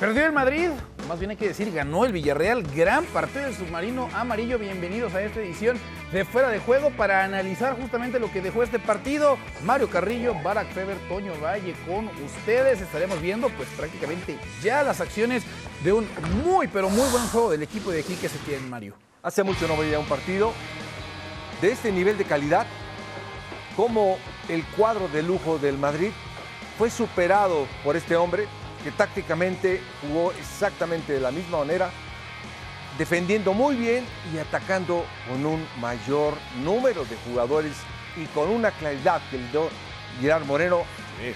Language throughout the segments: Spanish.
Perdió el Madrid, más bien hay que decir, ganó el Villarreal. Gran partido del submarino amarillo. Bienvenidos a esta edición de Fuera de Juego para analizar justamente lo que dejó este partido. Mario Carrillo, Barack Feber, Toño Valle con ustedes. Estaremos viendo pues prácticamente ya las acciones de un muy pero muy buen juego del equipo de aquí que se tiene Mario. Hace mucho no veía un partido de este nivel de calidad como el cuadro de lujo del Madrid fue superado por este hombre que tácticamente jugó exactamente de la misma manera, defendiendo muy bien y atacando con un mayor número de jugadores y con una claridad que le dio Gerard Moreno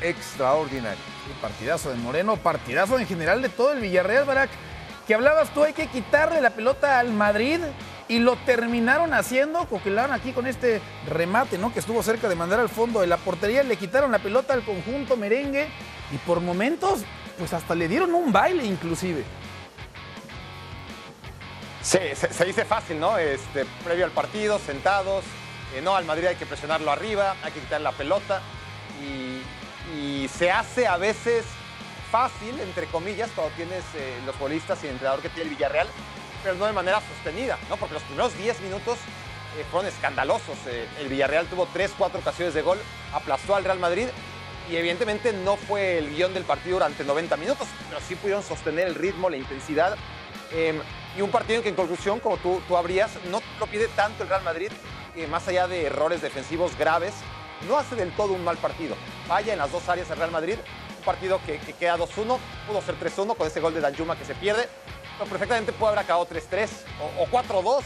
extraordinaria. partidazo de Moreno, partidazo en general de todo el Villarreal, Barak. Que hablabas tú, hay que quitarle la pelota al Madrid y lo terminaron haciendo, coquelaron aquí con este remate, ¿no? Que estuvo cerca de mandar al fondo de la portería, le quitaron la pelota al conjunto merengue y por momentos pues hasta le dieron un baile inclusive. Sí, se, dice fácil, ¿no? Este, previo al partido, sentados, eh, no, al Madrid hay que presionarlo arriba, hay que quitar la pelota y, se hace a veces fácil, entre comillas, cuando tienes eh, los bolistas y el entrenador que tiene el Villarreal, pero no de manera sostenida, ¿no? Porque los primeros 10 minutos eh, fueron escandalosos. el Villarreal tuvo 3, 4 ocasiones de gol, aplastó al Real Madrid y evidentemente no fue el guion del partido durante 90 minutos, pero sí pudieron sostener el ritmo, la intensidad. Em, y un partido en que en conclusión, como tú, tú habrías, no lo pide tanto el Real Madrid, que más allá de errores defensivos graves, no hace del todo un mal partido. Falla en las dos áreas el Real Madrid, un partido que, queda 2-1, pudo ser 3-1 con ese gol de Danjuma que se pierde, pero perfectamente puede haber acabado 3-3 o, 4-2.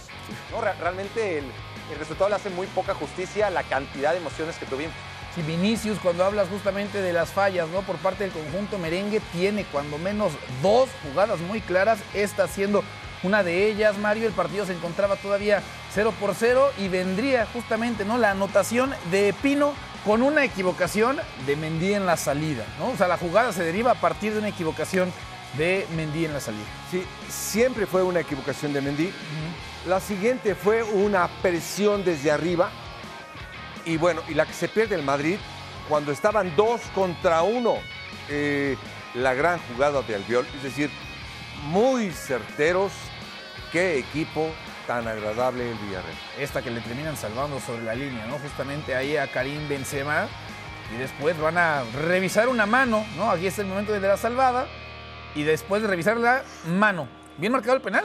¿no? Realmente el, el resultado le hace muy poca justicia a la cantidad de emociones que tuvimos. Si Vinicius, cuando hablas justamente de las fallas ¿no? por parte del conjunto merengue, tiene cuando menos dos jugadas muy claras, esta siendo una de ellas, Mario, el partido se encontraba todavía 0 por 0 y vendría justamente ¿no? la anotación de Pino con una equivocación de Mendy en la salida. ¿no? O sea, la jugada se deriva a partir de una equivocación de Mendy en la salida. Sí, siempre fue una equivocación de Mendy. La siguiente fue una presión desde arriba y bueno, y la que se pierde el Madrid, cuando estaban dos contra uno, eh, la gran jugada de Albiol, es decir, muy certeros, qué equipo tan agradable el Villarreal. Esta que le terminan salvando sobre la línea, ¿no? Justamente ahí a Karim Benzema. Y después van a revisar una mano, ¿no? Aquí es el momento de la salvada. Y después de revisar la mano. ¿Bien marcado el penal?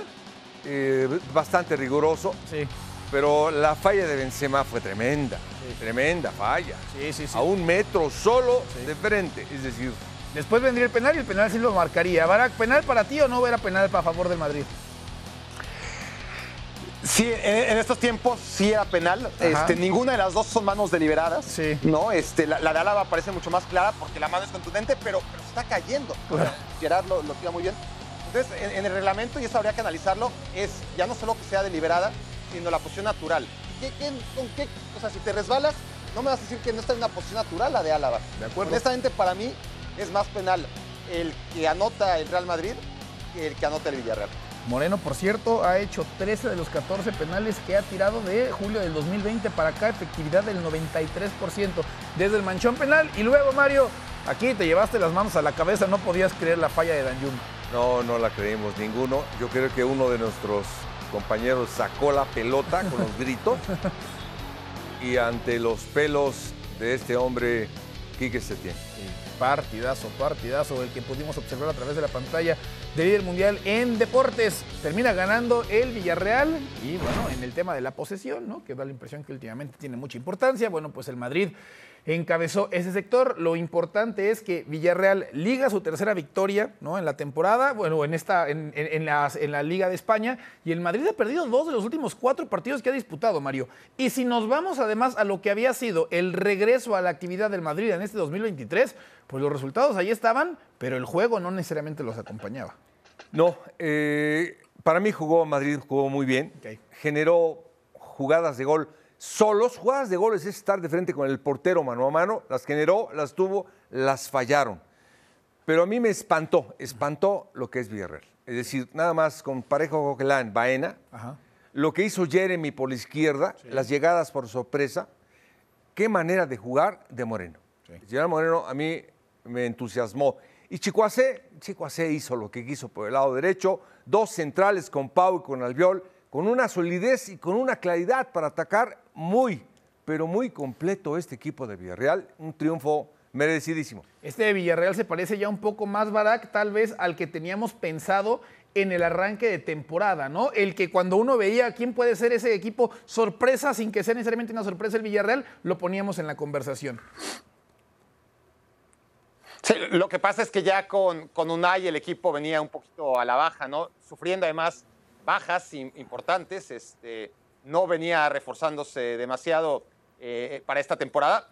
Eh, bastante riguroso. Sí. Pero la falla de Benzema fue tremenda. Tremenda falla. Sí, sí, sí. A un metro solo de frente. Es decir. Después vendría el penal y el penal sí lo marcaría. ¿Barak, penal para ti o no era penal para favor del Madrid? Sí, en, estos tiempos sí era penal. Este, ninguna de las dos son manos deliberadas. Sí. ¿no? Este, la, de Álava parece mucho más clara porque la mano es contundente, pero, pero está cayendo. Gerard lo, lo tira muy bien. Entonces, en, el reglamento, y eso habría que analizarlo, es ya no solo que sea deliberada, sino la posición natural. ¿Qué, con qué, o sea, si te resbalas, no me vas a decir que no está en una posición natural la de Álava. De acuerdo. Honestamente, para mí es más penal el que anota el Real Madrid que el que anota el Villarreal. Moreno, por cierto, ha hecho 13 de los 14 penales que ha tirado de julio del 2020 para acá, efectividad del 93% desde el manchón penal. Y luego, Mario, aquí te llevaste las manos a la cabeza, no podías creer la falla de Danjum. No, no la creímos ninguno. Yo creo que uno de nuestros compañeros sacó la pelota con los gritos y ante los pelos de este hombre, Quique Setién. Partidazo, partidazo, el que pudimos observar a través de la pantalla de líder mundial en deportes. Termina ganando el Villarreal y bueno, en el tema de la posesión, ¿no? Que da la impresión que últimamente tiene mucha importancia. Bueno, pues el Madrid encabezó ese sector. Lo importante es que Villarreal liga su tercera victoria ¿no? en la temporada, bueno, en, esta, en, en, la, Liga de España, y el Madrid ha perdido dos de los últimos cuatro partidos que ha disputado, Mario. Y si nos vamos además a lo que había sido el regreso a la actividad del Madrid en este 2023, pues los resultados ahí estaban, pero el juego no necesariamente los acompañaba. No, eh, para mí jugó Madrid, jugó muy bien, generó jugadas de gol solos, jugadas de goles es estar de frente con el portero mano a mano, las generó, las tuvo, las fallaron. Pero a mí me espantó, espantó lo que es Villarreal. Es decir, nada más con Parejo Coquelán, Baena, lo que hizo Jeremy por la izquierda, las llegadas por sorpresa, qué manera de jugar de Moreno. Sí. Moreno a mí me entusiasmó. Y Chicoacé, Chicoacé hizo lo que quiso por el lado derecho, dos centrales con Pau y con Albiol, con una solidez y con una claridad para atacar muy, pero muy completo este equipo de Villarreal. Un triunfo merecidísimo. Este de Villarreal se parece ya un poco más, Barak, tal vez al que teníamos pensado en el arranque de temporada, ¿no? El que cuando uno veía quién puede ser ese equipo sorpresa, sin que sea necesariamente una sorpresa el Villarreal, lo poníamos en la conversación. Sí, lo que pasa es que ya con, con Unai el equipo venía un poquito a la baja, ¿no? Sufriendo además bajas importantes, este, no venía reforzándose demasiado eh, para esta temporada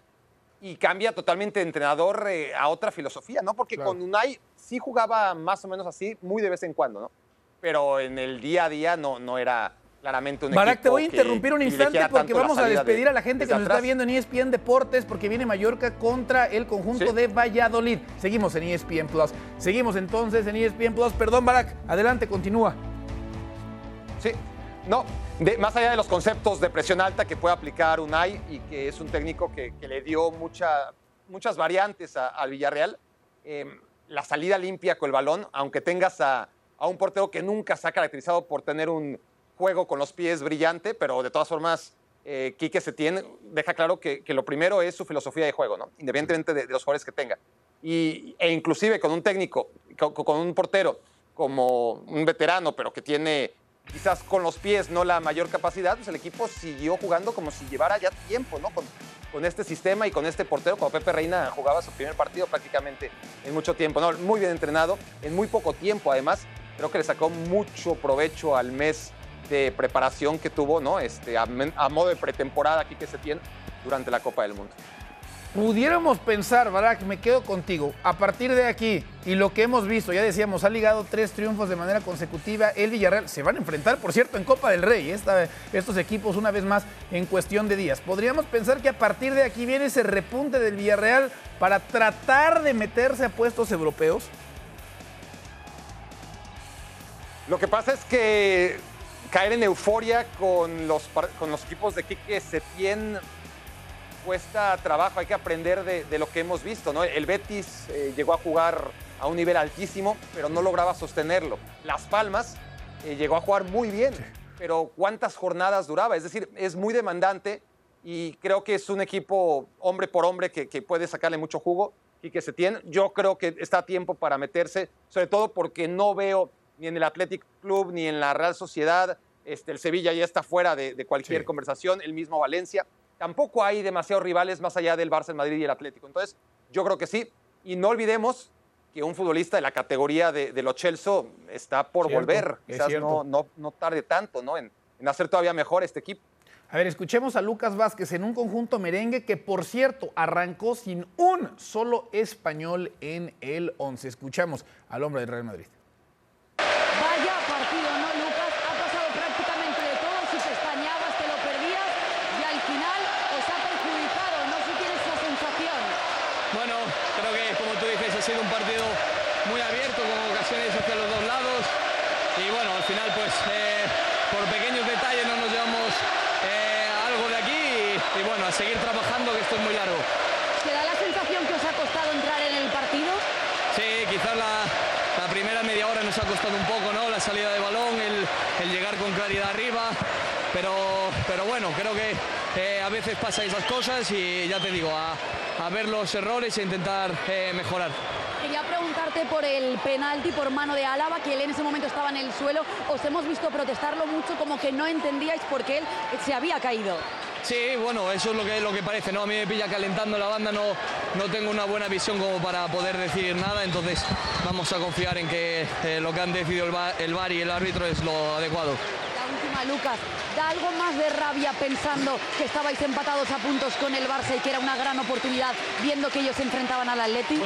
y cambia totalmente de entrenador eh, a otra filosofía, ¿no? Porque con Unai sí jugaba más o menos así, muy de vez en cuando, ¿no? Pero en el día a día no, no era claramente un Barak, equipo te voy a interrumpir un instante porque vamos a despedir de- a la gente que nos está viendo en ESPN Deportes porque viene Mallorca contra el conjunto Sí. de Valladolid. Seguimos en ESPN Plus. Seguimos entonces en ESPN Plus. Perdón, Barak, adelante, continúa. Sí, no, de- más allá de los conceptos de presión alta que puede aplicar Unai y que es un técnico que, le dio mucha- muchas variantes al Villarreal, eh, la salida limpia con el balón, aunque tengas a, un portero que nunca se ha caracterizado por tener un juego con los pies brillante, pero de todas formas, eh, Quique Setién deja claro que, lo primero es su filosofía de juego, ¿no? independientemente de, los jugadores que tenga. E inclusive con un técnico, co- con un portero como un veterano, pero que tiene quizás con los pies no la mayor capacidad, pues el equipo siguió jugando como si llevara ya tiempo, ¿no? Con, con este sistema y con este portero, como Pepe Reina jugaba su primer partido prácticamente en mucho tiempo, ¿no? Muy bien entrenado, en muy poco tiempo además, creo que le sacó mucho provecho al mes de preparación que tuvo, ¿no? Este, a, a modo de pretemporada aquí que se tiene durante la Copa del Mundo. Pudiéramos pensar, Barak, me quedo contigo, a partir de aquí y lo que hemos visto, ya decíamos, ha ligado tres triunfos de manera consecutiva, el Villarreal se van a enfrentar, por cierto, en Copa del Rey, estos equipos una vez más en cuestión de días. Podríamos pensar que a partir de aquí viene ese repunte del Villarreal para tratar de meterse a puestos europeos. Lo que pasa es que caer en euforia con los, con los equipos de Quique Setién cuesta trabajo, hay que aprender de, de lo que hemos visto. ¿no? El Betis eh, llegó a jugar a un nivel altísimo, pero no lograba sostenerlo. Las Palmas eh, llegó a jugar muy bien, pero ¿cuántas jornadas duraba? Es decir, es muy demandante y creo que es un equipo hombre por hombre que, que puede sacarle mucho jugo y que se tiene. Yo creo que está a tiempo para meterse, sobre todo porque no veo ni en el Athletic Club ni en la Real Sociedad. Este, el Sevilla ya está fuera de, de cualquier Sí. conversación, el mismo Valencia. Tampoco hay demasiados rivales más allá del Barça, el Madrid y el Atlético. Entonces, yo creo que sí. Y no olvidemos que un futbolista de la categoría de, de Lo Celso está por Cierto, volver. Quizás no, no tarde tanto ¿no? en, en hacer todavía mejor este equipo. A ver, escuchemos a Lucas Vázquez en un conjunto merengue que, por cierto, arrancó sin un solo español en el 11. Escuchamos al hombre del Real Madrid. Vaya partido, ¿no, Lucas? Ha pasado prácticamente de todo. Si pestañabas, te lo perdías. Y al final os ha perjudicado. No sé si tienes esa sensación. Bueno, creo que como tú dices ha sido un partido muy abierto con ocasiones hacia los dos lados y bueno, al final pues eh, por pequeños detalles no nos llevamos eh, algo de aquí y, y bueno, a seguir trabajando que esto es muy largo. ¿Te da la sensación que os ha costado entrar en el partido? Sí, quizás la, la primera media hora nos ha costado un poco, ¿no? La salida de balón, el, el llegar con claridad arriba, pero, pero bueno, creo que eh, a veces pasa esas cosas y ya te digo, a, a ver los errores e intentar eh, mejorar. Quería preguntarte por el penalti por mano de Álava, que él en ese momento estaba en el suelo. Os hemos visto protestarlo mucho, como que no entendíais por qué él se había caído. Sí, bueno, eso es lo que, lo que parece, ¿no? A mí me pilla calentando la banda, no, no tengo una buena visión como para poder decir nada, entonces vamos a confiar en que eh, lo que han decidido el VAR, el VAR y el árbitro es lo adecuado. Lucas, ¿da algo más de rabia pensando que estabais empatados a puntos con el Barça y que era una gran oportunidad viendo que ellos se enfrentaban al Atleti?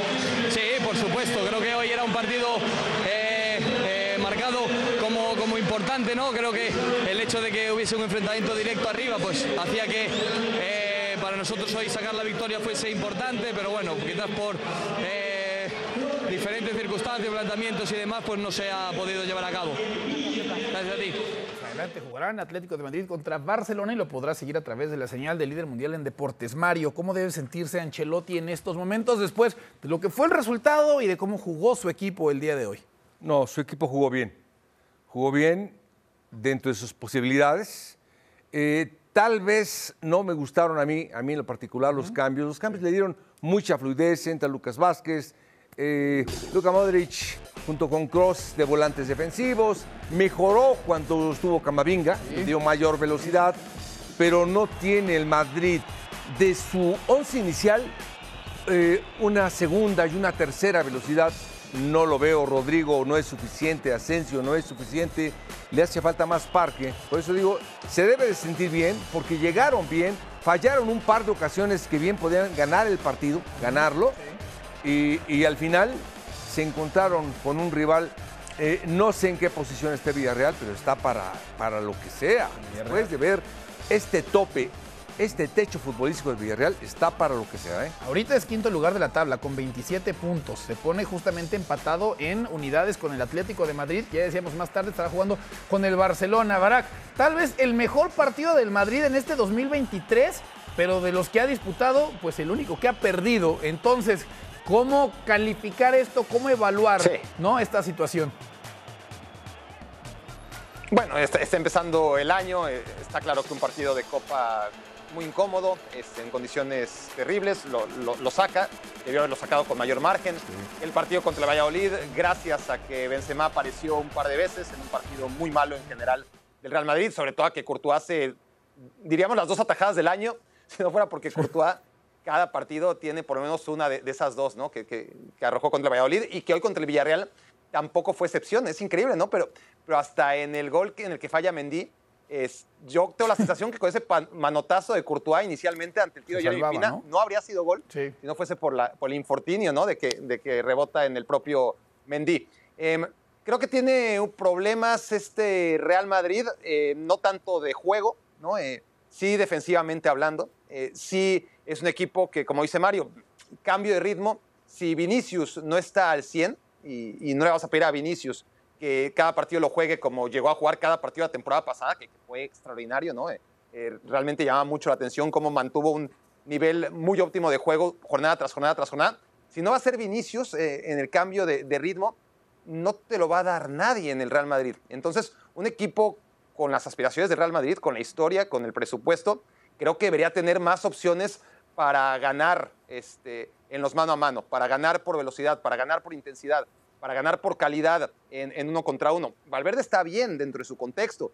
Sí, por supuesto, creo que hoy era un partido eh, eh, marcado como, como importante, ¿no? Creo que el hecho de que hubiese un enfrentamiento directo arriba, pues hacía que eh, para nosotros hoy sacar la victoria fuese importante, pero bueno, quizás por diferentes circunstancias, planteamientos y demás, pues no se ha podido llevar a cabo. Gracias a ti. Adelante jugarán Atlético de Madrid contra Barcelona y lo podrá seguir a través de la señal del líder mundial en deportes. Mario, ¿cómo debe sentirse Ancelotti en estos momentos después de lo que fue el resultado y de cómo jugó su equipo el día de hoy? No, su equipo jugó bien. Jugó bien dentro de sus posibilidades. Eh, tal vez no me gustaron a mí, a mí en lo particular, los cambios. Los cambios le dieron mucha fluidez. Entra Lucas Vázquez, eh, Luka Modric junto con Cross de volantes defensivos. Mejoró cuando estuvo Camavinga, le dio mayor velocidad, pero no tiene el Madrid de su once inicial eh, una segunda y una tercera velocidad. No lo veo, Rodrigo no es suficiente, Asensio no es suficiente, le hace falta más parque. Por eso digo, se debe de sentir bien, porque llegaron bien, fallaron un par de ocasiones que bien podían ganar el partido, ganarlo, y, y al final se encontraron con un rival, eh, no sé en qué posición esté Villarreal, pero está para, para lo que sea. Después de ver este tope, este techo futbolístico de Villarreal, está para lo que sea. ¿eh? Ahorita es quinto lugar de la tabla con 27 puntos. Se pone justamente empatado en unidades con el Atlético de Madrid, que ya decíamos más tarde estará jugando con el Barcelona. Barak, tal vez el mejor partido del Madrid en este 2023, pero de los que ha disputado, pues el único que ha perdido. Entonces, ¿Cómo calificar esto? ¿Cómo evaluar Sí. ¿no? esta situación? Bueno, está, está empezando el año, eh, está claro que un partido de Copa muy incómodo, en condiciones terribles, lo, lo- lo saca, debió haberlo sacado con mayor margen. El partido contra el Valladolid, gracias a que Benzema apareció un par de veces en un partido muy malo en general del Real Madrid, sobre todo a que Courtois hace, diríamos, las dos atajadas del año, si no fuera porque Courtois cada partido tiene por lo menos una de, de esas dos, ¿no? Que, que- que arrojó contra el Valladolid y que hoy contra el Villarreal tampoco fue excepción. Es increíble, ¿no? Pero, pero hasta en el gol que- en el que falla Mendy, es, yo tengo la sensación que con ese pan- manotazo de Courtois inicialmente ante el tiro de Jeremy ¿no? ¿no? habría sido gol Sí. si no fuese por, la, por el infortunio, ¿no? De que, de que rebota en el propio Mendy. Em, creo que tiene problemas este Real Madrid, eh, no tanto de juego, ¿no? Eh, sí defensivamente hablando, eh, sí es un equipo que, como dice Mario, cambio de ritmo. Si Vinicius no está al 100, y, y no le vamos a pedir a Vinicius que cada partido lo juegue como llegó a jugar cada partido la temporada pasada, que, que fue extraordinario, ¿no? Eh, eh, realmente llama mucho la atención cómo mantuvo un nivel muy óptimo de juego jornada tras jornada tras jornada. Si no va a ser Vinicius eh, en el cambio de, de ritmo, no te lo va a dar nadie en el Real Madrid. Entonces, un equipo con las aspiraciones del Real Madrid, con la historia, con el presupuesto, creo que debería tener más opciones para ganar este, en los mano a mano, para ganar por velocidad, para ganar por intensidad, para ganar por calidad en, en uno contra uno. Valverde está bien dentro de su contexto.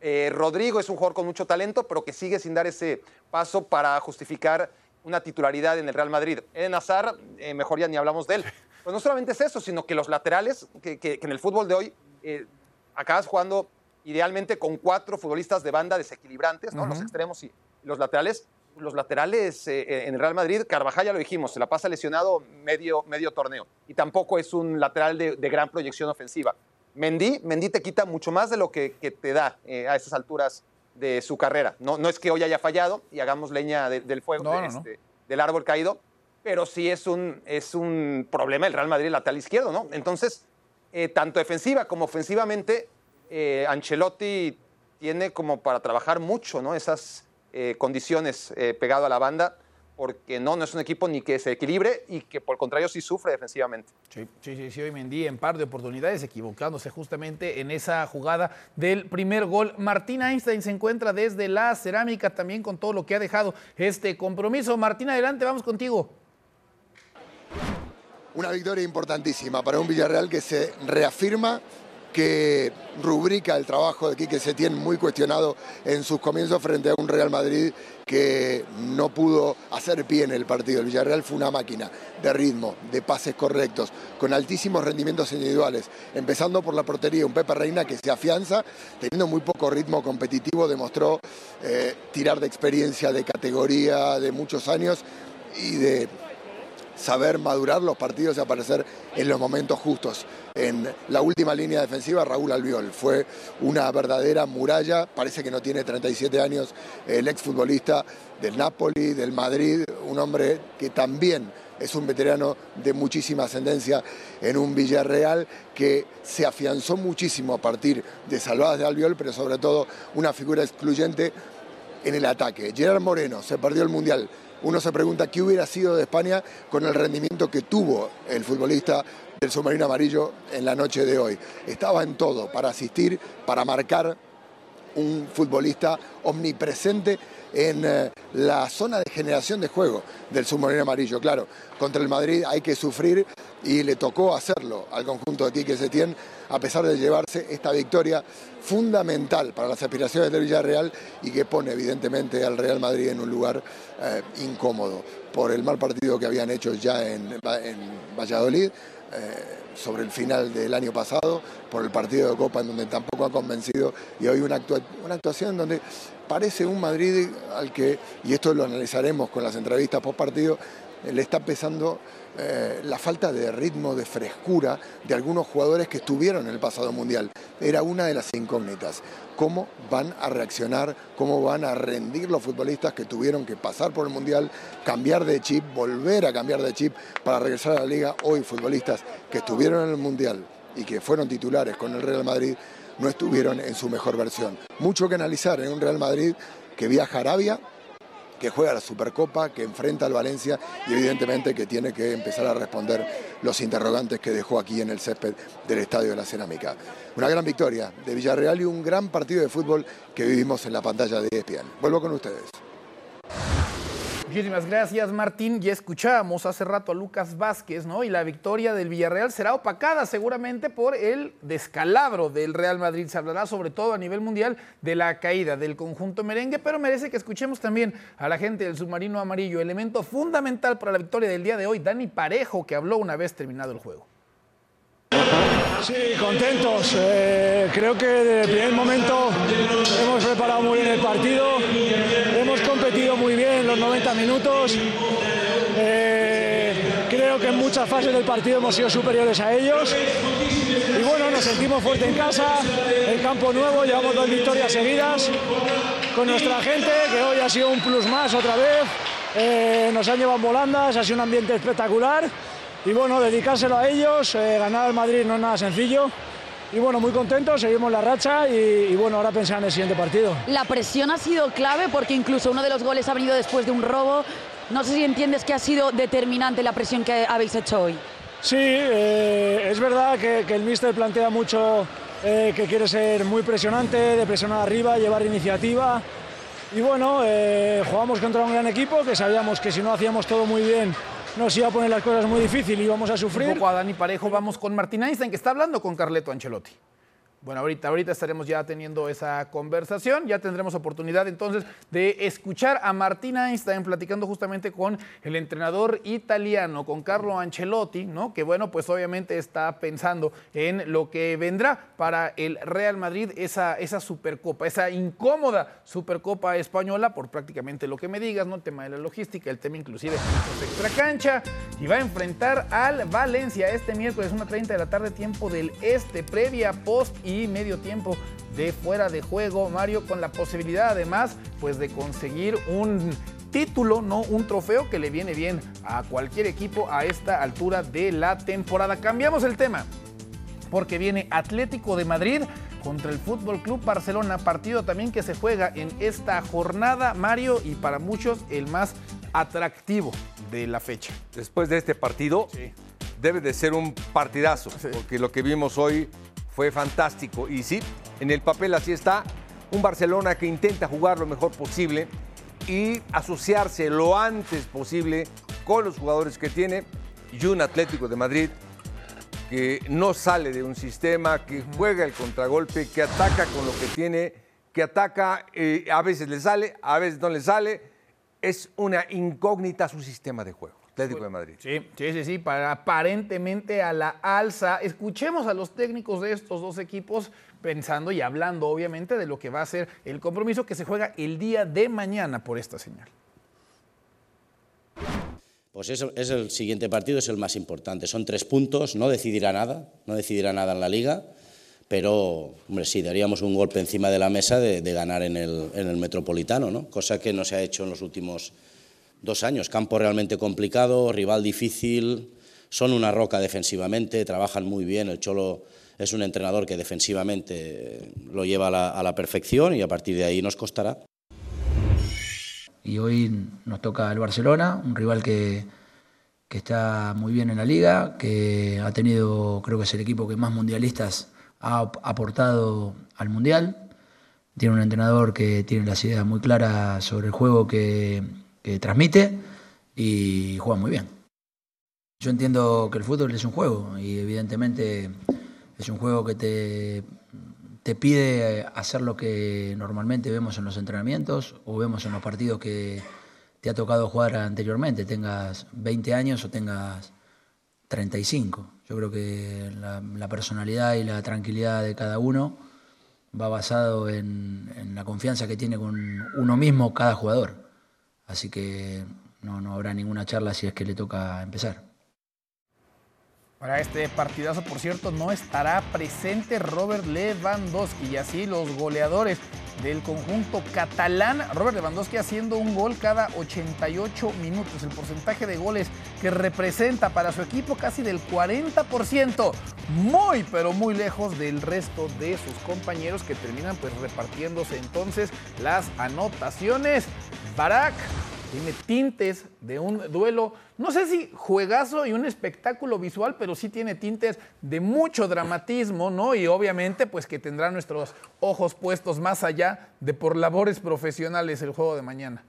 Eh, Rodrigo es un jugador con mucho talento, pero que sigue sin dar ese paso para justificar una titularidad en el Real Madrid. Eden Hazard, eh, mejor ya ni hablamos de él. Pues no solamente es eso, sino que los laterales, que en el fútbol de hoy eh, acabas jugando idealmente con cuatro futbolistas de banda desequilibrantes, ¿no? los extremos y los laterales. Los laterales eh, en el Real Madrid, Carvajal ya lo dijimos, se la pasa lesionado medio, medio torneo y tampoco es un lateral de, de gran proyección ofensiva. Mendy, Mendy te quita mucho más de lo que, que te da eh, a esas alturas de su carrera. No, no es que hoy haya fallado y hagamos leña de- del fuego, No, de no, no. este, del árbol caído, pero sí es un, es un problema el Real Madrid lateral izquierdo, ¿no? Entonces, eh, tanto defensiva como ofensivamente, eh, Ancelotti tiene como para trabajar mucho, ¿no? Esas eh, condiciones eh, pegado a la banda, porque no, no es un equipo ni que se equilibre y que por el contrario sí sufre defensivamente. Sí, sí, sí, sí, hoy Mendy en par de oportunidades, equivocándose justamente en esa jugada del primer gol. Martín Einstein se encuentra desde la cerámica también con todo lo que ha dejado este compromiso. Martín, adelante, vamos contigo. Una victoria importantísima para un Villarreal que se reafirma, que rubrica el trabajo de Quique Setién muy cuestionado en sus comienzos frente a un Real Madrid que no pudo hacer pie en el partido. El Villarreal fue una máquina de ritmo, de pases correctos, con altísimos rendimientos individuales, empezando por la portería, un Pepe Reina que se afianza, teniendo muy poco ritmo competitivo, demostró eh, tirar de experiencia, de categoría, de muchos años y de saber madurar los partidos y aparecer en los momentos justos. En la última línea defensiva, Raúl Albiol fue una verdadera muralla, parece que no tiene 37 años, el exfutbolista del Napoli, del Madrid, un hombre que también es un veterano de muchísima ascendencia en un Villarreal que se afianzó muchísimo a partir de salvadas de Albiol, pero sobre todo una figura excluyente en el ataque. Gerard Moreno se perdió el Mundial. Uno se pregunta qué hubiera sido de España con el rendimiento que tuvo el futbolista del submarino amarillo en la noche de hoy. Estaba en todo para asistir, para marcar un futbolista omnipresente en eh, la zona de generación de juego del submarino amarillo. Claro, contra el Madrid hay que sufrir y le tocó hacerlo al conjunto de Quique Setién, a pesar de llevarse esta victoria fundamental para las aspiraciones del Villarreal y que pone evidentemente al Real Madrid en un lugar eh, incómodo por el mal partido que habían hecho ya en, en Valladolid. Eh, sobre el final del año pasado, por el partido de Copa en donde tampoco ha convencido y hoy una, una actuación donde parece un Madrid al que, y esto lo analizaremos con las entrevistas post partido, le está pesando eh, la falta de ritmo, de frescura de algunos jugadores que estuvieron en el pasado mundial. Era una de las incógnitas. ¿Cómo van a reaccionar? ¿Cómo van a rendir los futbolistas que tuvieron que pasar por el mundial, cambiar de chip, volver a cambiar de chip para regresar a la liga? Hoy futbolistas que estuvieron en el mundial y que fueron titulares con el Real Madrid no estuvieron en su mejor versión. Mucho que analizar en un Real Madrid que viaja a Arabia, que juega la Supercopa, que enfrenta al Valencia y evidentemente que tiene que empezar a responder los interrogantes que dejó aquí en el césped del Estadio de la Cerámica. Una gran victoria de Villarreal y un gran partido de fútbol que vivimos en la pantalla de ESPN. Vuelvo con ustedes. Muchísimas gracias, Martín. Ya escuchábamos hace rato a Lucas Vázquez, ¿no? Y la victoria del Villarreal será opacada seguramente por el descalabro del Real Madrid. Se hablará sobre todo a nivel mundial de la caída del conjunto merengue, pero merece que escuchemos también a la gente del submarino amarillo, elemento fundamental para la victoria del día de hoy, Dani Parejo, que habló una vez terminado el juego. Sí, contentos. Eh, creo que desde el primer momento hemos preparado muy bien el partido, hemos competido muy bien los 90 minutos. Eh, creo que en muchas fases del partido hemos sido superiores a ellos. Y bueno, nos sentimos fuerte en casa, el campo nuevo, llevamos dos victorias seguidas con nuestra gente, que hoy ha sido un plus más otra vez. Eh, nos han llevado volandas, ha sido un ambiente espectacular y bueno, dedicárselo a ellos, eh, ganar al Madrid no es nada sencillo. Y bueno, muy contentos, seguimos la racha y, bueno, ahora pensar en el siguiente partido. La presión ha sido clave porque incluso uno de los goles ha venido después de un robo. No sé si entiendes que ha sido determinante la presión que habéis hecho hoy. Sí, eh, es verdad que, el míster plantea mucho eh, que quiere ser muy presionante, de presionar arriba, llevar iniciativa. Y bueno, jugamos contra un gran equipo que sabíamos que si no hacíamos todo muy bien nos iba a poner las cosas muy difíciles y vamos a sufrir. Un poco a Dani Parejo, vamos con Martín Einstein, que está hablando con Carleto Ancelotti. Bueno, ahorita, ahorita estaremos ya teniendo esa conversación, ya tendremos oportunidad entonces de escuchar a Martina Einstein platicando justamente con el entrenador italiano, con Carlo Ancelotti, ¿no? Que bueno, pues obviamente está pensando en lo que vendrá para el Real Madrid, esa, esa Supercopa, esa incómoda Supercopa española, por prácticamente lo que me digas, ¿no? El tema de la logística, el tema inclusive de extra cancha, y va a enfrentar al Valencia este miércoles, una 30 de la tarde, tiempo del este, previa, post y medio tiempo de fuera de juego, Mario, con la posibilidad además pues de conseguir un título, no un trofeo que le viene bien a cualquier equipo a esta altura de la temporada. Cambiamos el tema porque viene Atlético de Madrid contra el Fútbol Club Barcelona, partido también que se juega en esta jornada, Mario, y para muchos el más atractivo de la fecha. Después de este partido, debe de ser un partidazo, porque lo que vimos hoy fue fantástico. Y sí, en el papel así está, un Barcelona que intenta jugar lo mejor posible y asociarse lo antes posible con los jugadores que tiene y un Atlético de Madrid que no sale de un sistema, que juega el contragolpe, que ataca con lo que tiene, que ataca, eh, a veces le sale, a veces no le sale. Es una incógnita su sistema de juego. Atlético de Madrid. Sí, sí, sí, sí, para aparentemente a la alza. Escuchemos a los técnicos de estos dos equipos pensando y hablando obviamente de lo que va a ser el compromiso que se juega el día de mañana por esta señal. Pues es, es el siguiente partido, es el más importante. Son tres puntos, no decidirá nada, no decidirá nada en la liga, pero, hombre, sí, daríamos un golpe encima de la mesa de, ganar en el, en el Metropolitano, ¿no? Cosa que no se ha hecho en los últimos dos años. Campo realmente complicado, rival difícil, son una roca defensivamente, trabajan muy bien. El Cholo es un entrenador que defensivamente lo lleva a la, a la perfección y a partir de ahí nos costará. Y hoy nos toca el Barcelona, un rival que, que está muy bien en la liga, que ha tenido, creo que es el equipo que más mundialistas ha aportado al Mundial. Tiene un entrenador que tiene las ideas muy claras sobre el juego que, que transmite y juega muy bien. Yo entiendo que el fútbol es un juego y evidentemente es un juego que te, te pide hacer lo que normalmente vemos en los entrenamientos o vemos en los partidos que te ha tocado jugar anteriormente, tengas 20 años o tengas 35. Yo creo que la, personalidad y la tranquilidad de cada uno va basado en, la confianza que tiene con uno mismo cada jugador. Así que no, no habrá ninguna charla si es que le toca empezar. Para este partidazo, por cierto, no estará presente Robert Lewandowski y así los goleadores del conjunto catalán. Robert Lewandowski haciendo un gol cada 88 minutos. El porcentaje de goles que representa para su equipo casi del 40%. Muy, pero muy lejos del resto de sus compañeros que terminan pues repartiéndose entonces las anotaciones. Barak tiene tintes de un duelo, no sé si juegazo y un espectáculo visual, pero sí tiene tintes de mucho dramatismo, ¿no? Y obviamente, pues que tendrá nuestros ojos puestos más allá de por labores profesionales el juego de mañana.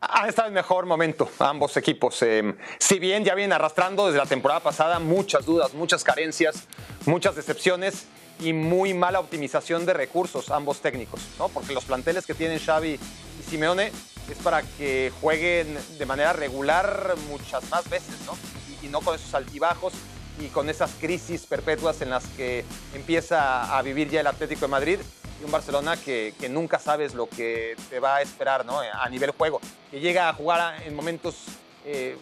Han estado en mejor momento ambos equipos. Eh, si bien ya vienen arrastrando desde la temporada pasada muchas dudas, muchas carencias, muchas decepciones y muy mala optimización de recursos ambos técnicos, ¿no? Porque los planteles que tienen Xavi y Simeone es para que jueguen de manera regular muchas más veces, ¿no? Y, no con esos altibajos y con esas crisis perpetuas en las que empieza a vivir ya el Atlético de Madrid y un Barcelona que, que, nunca sabes lo que te va a esperar ¿no? a nivel juego, que llega a jugar en momentos eh,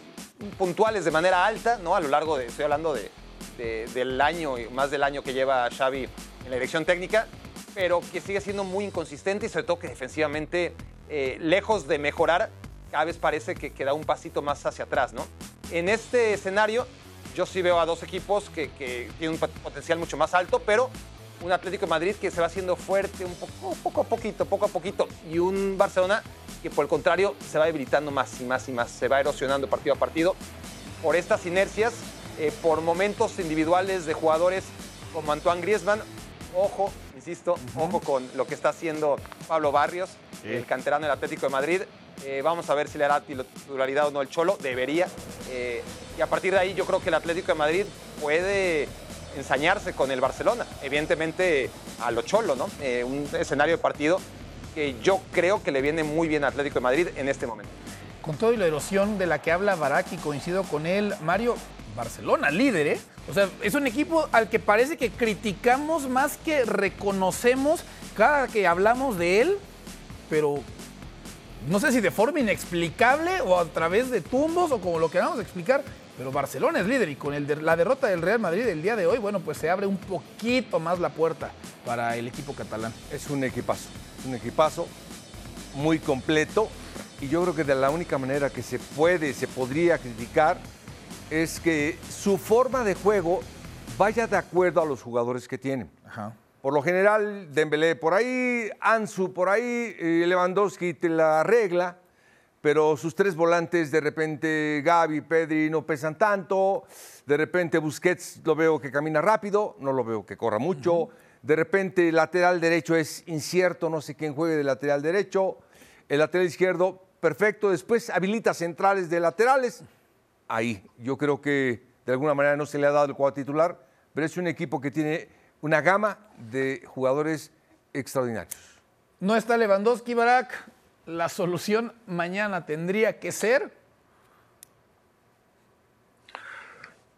puntuales de manera alta, ¿no? a lo largo de, estoy hablando de, de, del año, más del año que lleva Xavi en la dirección técnica, pero que sigue siendo muy inconsistente y sobre todo que defensivamente, eh, lejos de mejorar, cada vez parece que, que, da un pasito más hacia atrás. ¿no? En este escenario, yo sí veo a dos equipos que, que tienen un potencial mucho más alto, pero un Atlético de Madrid que se va haciendo fuerte un poco, poco a poquito, poco a poquito, y un Barcelona que por el contrario se va debilitando más y más y más, se va erosionando partido a partido por estas inercias, eh, por momentos individuales de jugadores como Antoine Griezmann. Ojo, insisto, uh -huh. ojo con lo que está haciendo Pablo Barrios, sí. el canterano del Atlético de Madrid. Eh, vamos a ver si le hará titularidad o no el Cholo, debería. Eh, y a partir de ahí yo creo que el Atlético de Madrid puede ensañarse con el Barcelona. Evidentemente a lo cholo, ¿no? Eh, un escenario de partido que yo creo que le viene muy bien a Atlético de Madrid en este momento. Con todo y la erosión de la que habla Barak y coincido con él, Mario, Barcelona líder, ¿eh? O sea, es un equipo al que parece que criticamos más que reconocemos cada que hablamos de él, pero no sé si de forma inexplicable o a través de tumbos o como lo queramos explicar, pero Barcelona es líder y con la derrota del Real Madrid el día de hoy, bueno, pues se abre un poquito más la puerta para el equipo catalán. Es un equipazo, un equipazo muy completo y yo creo que de la única manera que se puede, se podría criticar es que su forma de juego vaya de acuerdo a los jugadores que tienen. Ajá. Por lo general, Dembélé por ahí, Ansu por ahí, eh, Lewandowski te la arregla, pero sus tres volantes, de repente Gaby, Pedri no pesan tanto, de repente Busquets lo veo que camina rápido, no lo veo que corra mucho, uh -huh. de repente el lateral derecho es incierto, no sé quién juegue de lateral derecho, el lateral izquierdo perfecto, después habilita centrales de laterales, ahí yo creo que de alguna manera no se le ha dado el cuadro titular, pero es un equipo que tiene una gama de jugadores extraordinarios. No está Lewandowski, Barak. La solución mañana tendría que ser.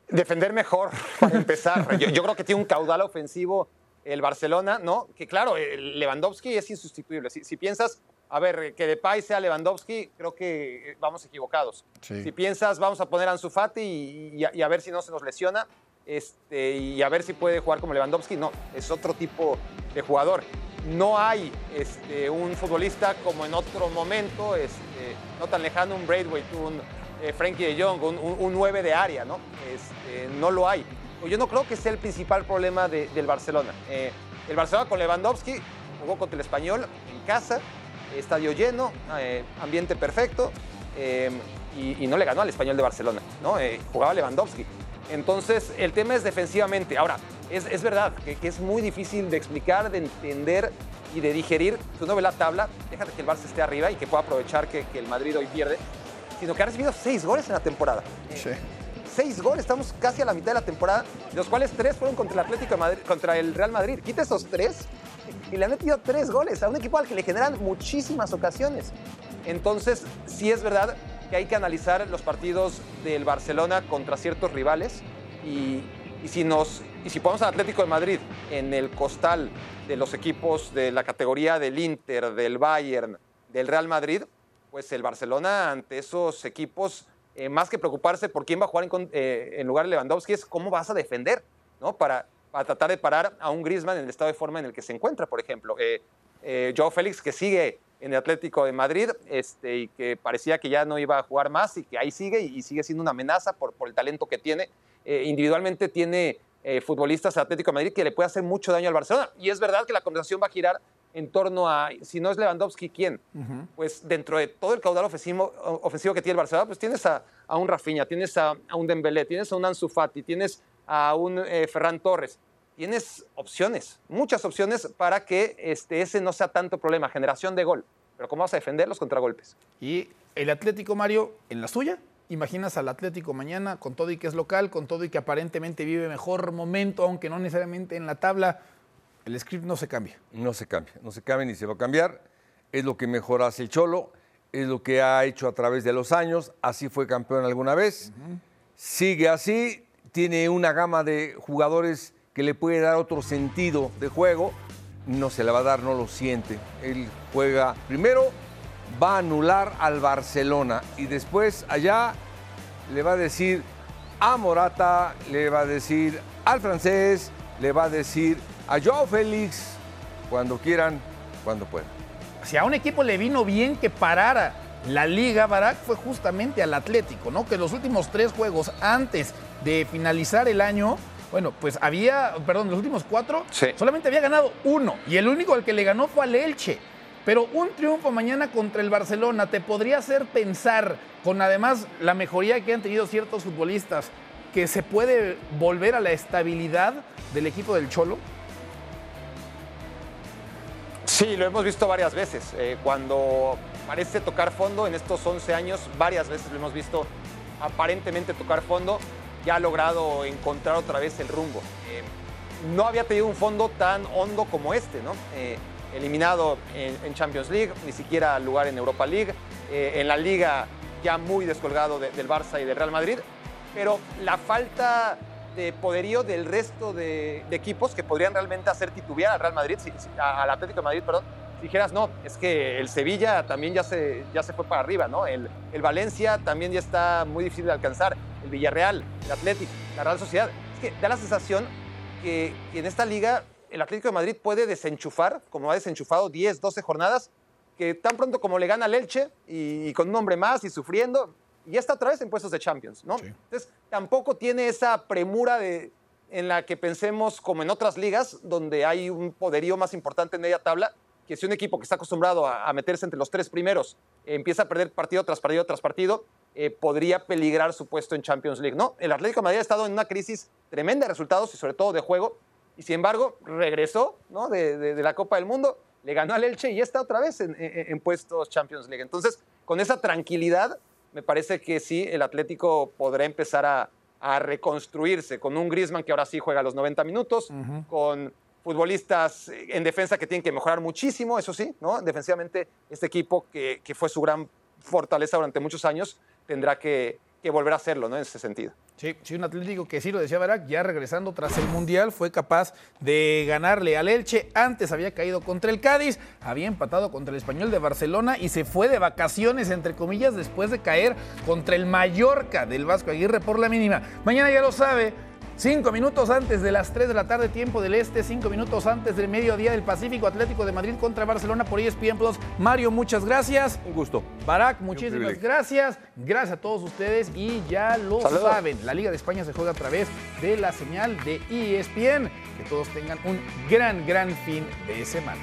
Defender mejor, para empezar. yo, yo, creo que tiene un caudal ofensivo el Barcelona, ¿no? Que claro, Lewandowski es insustituible. Si, si piensas, a ver, que Depay sea Lewandowski, creo que vamos equivocados. Sí. Si piensas, vamos a poner a Ansu Fati y, y, y a ver si no se nos lesiona, este, y a ver si puede jugar como Lewandowski. No, es otro tipo de jugador. no hay este, un futbolista como en otro momento, este, no tan lejano, un Braithwaite, un eh, Frankie de Jong, un, un, un 9 de área, ¿no? Este, no lo hay. Yo no creo que sea el principal problema de- del Barcelona. Eh, el Barcelona con Lewandowski jugó contra el Español en casa, estadio lleno, eh, ambiente perfecto, eh, y, y no le ganó al Español de Barcelona, ¿no? Eh, jugaba Lewandowski. Entonces, el tema es defensivamente. Ahora, es, es verdad que, que es muy difícil de explicar, de entender y de digerir. Si uno ve la tabla, déjate que el Barça esté arriba y que pueda aprovechar que, que el Madrid hoy pierde, sino que ha recibido seis goles en la temporada. Sí. Seis goles, estamos casi a la mitad de la temporada, de los cuales tres fueron contra el Atlético de Madrid, contra el Real Madrid. Quita esos tres y le han metido tres goles a un equipo al que le generan muchísimas ocasiones. Entonces, sí es verdad que hay que analizar los partidos del Barcelona contra ciertos rivales y, si nos y si ponemos al Atlético de Madrid en el costal de los equipos de la categoría del Inter, del Bayern, del Real Madrid, pues el Barcelona ante esos equipos, eh, más que preocuparse por quién va a jugar en, eh, en lugar de Lewandowski, es cómo vas a defender, ¿no? Para, para tratar de parar a un Griezmann en el estado de forma en el que se encuentra, por ejemplo. Eh, eh, Joao Félix, que sigue en el Atlético de Madrid este, y que parecía que ya no iba a jugar más y que ahí sigue y, y sigue siendo una amenaza por, por el talento que tiene. Eh, individualmente tiene eh, futbolistas del Atlético de Madrid que le puede hacer mucho daño al Barcelona. Y es verdad que la conversación va a girar en torno a, si no es Lewandowski, ¿quién? Pues dentro de todo el caudal ofensivo, ofensivo que tiene el Barcelona, pues tienes a, a un Rafinha, tienes a, a un Dembélé, tienes a un Ansu Fati, tienes a un eh, Ferran Torres. Tienes opciones, muchas opciones para que este, ese no sea tanto problema, generación de gol. Pero ¿cómo vas a defender los contragolpes? Y el Atlético Mario en la suya. Imaginas al Atlético mañana con todo y que es local, con todo y que aparentemente vive mejor momento, aunque no necesariamente en la tabla. El script no se cambia. No se cambia, no se cambia ni se va a cambiar. Es lo que mejor hace el Cholo, es lo que ha hecho a través de los años. Así fue campeón alguna vez. Sigue así, tiene una gama de jugadores que le puede dar otro sentido de juego. No se le va a dar, no lo siente. Él juega primero, va a anular al Barcelona y después allá le va a decir a Morata, le va a decir al francés, le va a decir a Joao Félix, cuando quieran, cuando puedan. Si a un equipo le vino bien que parara la liga, Barak, fue justamente al Atlético, ¿no? Que los últimos tres juegos antes de finalizar el año, bueno, pues había, perdón, los últimos cuatro, Sí. solamente había ganado uno. Y el único al que le ganó fue al Elche. Pero un triunfo mañana contra el Barcelona te podría hacer pensar, con además la mejoría que han tenido ciertos futbolistas, que se puede volver a la estabilidad del equipo del Cholo. Sí, lo hemos visto varias veces. Eh, cuando parece tocar fondo en estos 11 años, varias veces lo hemos visto aparentemente tocar fondo, ya ha logrado encontrar otra vez el rumbo. Eh, no había tenido un fondo tan hondo como este, ¿no? Eh, eliminado en, Champions League, ni siquiera lugar en Europa League, eh, en la liga ya muy descolgado de- del Barça y del Real Madrid, pero la falta de poderío del resto de, equipos que podrían realmente hacer titubear al Real Madrid, al Atlético de Madrid, perdón, dijeras, no, es que el Sevilla también ya se, ya se fue para arriba, ¿no? El, el Valencia también ya está muy difícil de alcanzar, el Villarreal, el Atlético, la Real Sociedad. Es que da la sensación que, que en esta liga el Atlético de Madrid puede desenchufar, como ha desenchufado 10, 12 jornadas, que tan pronto como le gana al Elche y, y con un hombre más y sufriendo, y ya está otra vez en puestos de Champions, ¿no? Entonces, tampoco tiene esa premura de, en la que pensemos como en otras ligas, donde hay un poderío más importante en media tabla, que si un equipo que está acostumbrado a, a meterse entre los tres primeros eh, empieza a perder partido tras partido tras partido, eh, podría peligrar su puesto en Champions League. No, el Atlético de Madrid ha estado en una crisis tremenda de resultados y sobre todo de juego, y sin embargo regresó ¿no? de, de- de la Copa del Mundo, le ganó al Elche y ya está otra vez en, en- en puestos Champions League. Entonces, con esa tranquilidad, me parece que sí, el Atlético podrá empezar a, a reconstruirse con un Griezmann que ahora sí juega los 90 minutos, con futbolistas en defensa que tienen que mejorar muchísimo, eso sí, ¿no? Defensivamente, este equipo que, que fue su gran fortaleza durante muchos años tendrá que, que volver a hacerlo, ¿no? En ese sentido. Sí, sí, un Atlético que sí lo decía Barak, ya regresando tras el Mundial, fue capaz de ganarle al Elche. Antes había caído contra el Cádiz, había empatado contra el Español de Barcelona y se fue de vacaciones, entre comillas, después de caer contra el Mallorca del Vasco Aguirre por la mínima. Mañana ya lo sabe, Cinco minutos antes de las 3 de la tarde, tiempo del este, cinco minutos antes del mediodía del Pacífico Atlético de Madrid contra Barcelona por ESPN Plus. Mario, muchas gracias. Un gusto. Barak, muchísimas gracias. Gracias a todos ustedes y ya lo Saludos. saben, la Liga de España se juega a través de la señal de ESPN. Que todos tengan un gran, gran fin de semana.